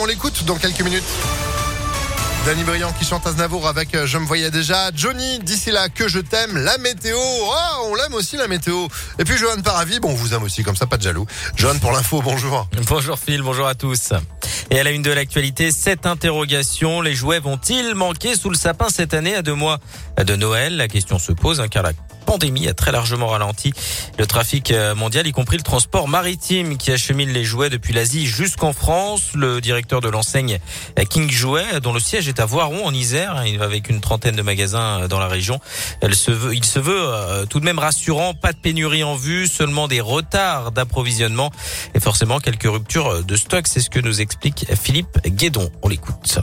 on l'écoute dans quelques minutes. Danny Briand qui chante Aznavour avec euh, Je me voyais déjà. Johnny, d'ici là que je t'aime. La météo. Oh, on l'aime aussi la météo. Et puis Johan Paravi, bon, on vous aime aussi, comme ça, pas de jaloux. Johan pour l'info, bonjour. Bonjour Phil, bonjour à tous. Et à la une de l'actualité, cette interrogation, les jouets vont-ils manquer sous le sapin cette année à deux mois de Noël? La question se pose, hein, car la pandémie a très largement ralenti le trafic euh, mondial, y compris le transport maritime qui achemine les jouets depuis l'Asie jusqu'en France. Le directeur de l'enseigne euh, King Jouet, dont le siège est à Voiron en Isère, hein, avec une trentaine de magasins euh, dans la région. Elle se veut, il se veut tout de même rassurant, pas de pénurie en vue, seulement des retards d'approvisionnement et forcément quelques ruptures de stock. C'est ce que nous explique Philippe Guédon. On l'écoute.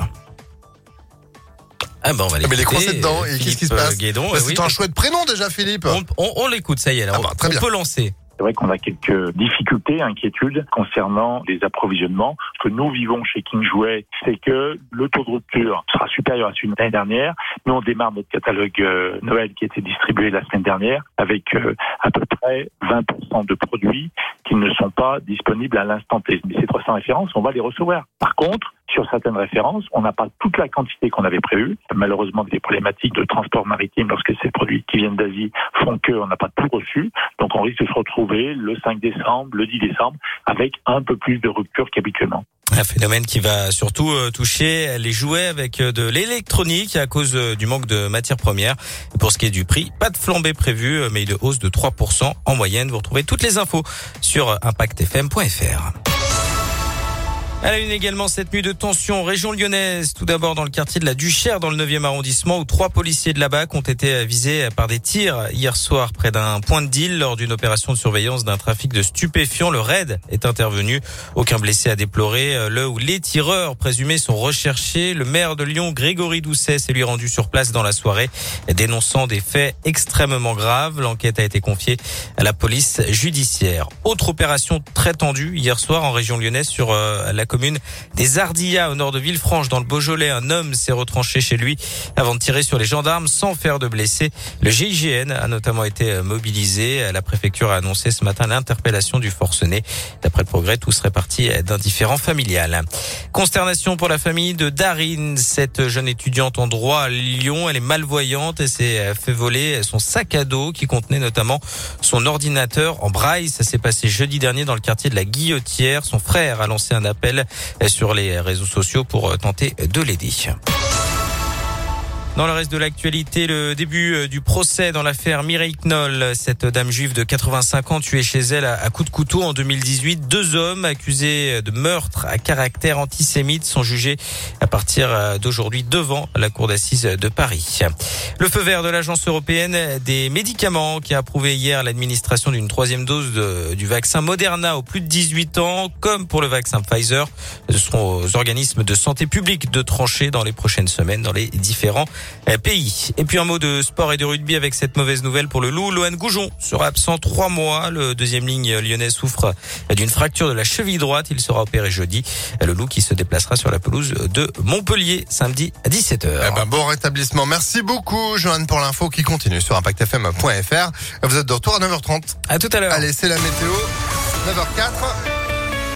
Ah ben on va l'écouter. Mais les coincés dedans, et qu'est-ce qui se passe Guédon, bah, C'est un chouette prénom déjà, Philippe. On, on, on l'écoute, ça y est, là. Ah bah, on, peut lancer. C'est vrai qu'on a quelques difficultés, inquiétudes concernant les approvisionnements. Ce que nous vivons chez King Jouet, c'est que le taux de rupture sera supérieur à celui de l'année dernière. Nous, on démarre notre catalogue euh, Noël qui a été distribué la semaine dernière avec euh, à peu près 20% de produits ne sont pas disponibles à l'instant T. Mais ces 300 références, on va les recevoir. Par contre, sur certaines références, on n'a pas toute la quantité qu'on avait prévue. Malheureusement, des problématiques de transport maritime lorsque ces produits qui viennent d'Asie font qu'on n'a pas tout reçu. Donc on risque de se retrouver le 5 décembre, le 10 décembre, avec un peu plus de rupture qu'habituellement. Un phénomène qui va surtout euh, toucher les jouets avec euh, de l'électronique à cause euh, du manque de matières premières. Pour ce qui est du prix, pas de flambée prévue, mais une hausse de 3% en moyenne. Vous retrouvez toutes les infos sur impactfm.fr. Elle a une également cette nuit de tension région lyonnaise. Tout d'abord dans le quartier de la Duchère, dans le 9e arrondissement, où trois policiers de la BAC ont été visés par des tirs hier soir près d'un point de deal lors d'une opération de surveillance d'un trafic de stupéfiants. Le raid est intervenu. Aucun blessé à déplorer. Le où les tireurs présumés sont recherchés. Le maire de Lyon, Grégory Doucet, s'est lui rendu sur place dans la soirée, dénonçant des faits extrêmement graves. L'enquête a été confiée à la police judiciaire. Autre opération très tendue hier soir en région lyonnaise sur euh, la commune des Ardillas au nord de Villefranche dans le Beaujolais. Un homme s'est retranché chez lui avant de tirer sur les gendarmes sans faire de blessés. Le GIGN a notamment été mobilisé. La préfecture a annoncé ce matin l'interpellation du forcené. D'après le progrès, tout serait parti d'un différent familial. Consternation pour la famille de Darine, cette jeune étudiante en droit à Lyon. Elle est malvoyante et s'est fait voler son sac à dos qui contenait notamment son ordinateur en braille. Ça s'est passé jeudi dernier dans le quartier de la Guillotière. Son frère a lancé un appel sur les réseaux sociaux pour tenter de l'aider. Dans le reste de l'actualité, le début euh, du procès dans l'affaire Mireille Knoll, cette dame juive de 85 ans tuée chez elle à coups de couteau en 2018. Deux hommes accusés de meurtre à caractère antisémite sont jugés à partir euh, d'aujourd'hui devant la cour d'assises de Paris. Le feu vert de l'Agence européenne des médicaments qui a approuvé hier l'administration d'une troisième dose du vaccin Moderna aux plus de 18 ans, comme pour le vaccin Pfizer. Ce seront aux organismes de santé publique de trancher dans les prochaines semaines dans les différents euh, pays. Et puis un mot de sport et de rugby avec cette mauvaise nouvelle pour le loup. Lohan Goujon sera absent trois mois. Le deuxième ligne lyonnais souffre d'une fracture de la cheville droite. Il sera opéré jeudi. Le loup qui se déplacera sur la pelouse de Montpellier samedi à 17h. Eh ben, bon rétablissement. Merci beaucoup, Johan, pour l'info qui continue sur impactfm.fr. Vous êtes de retour à 9h30. À tout à l'heure. Allez, c'est la météo. 9h04.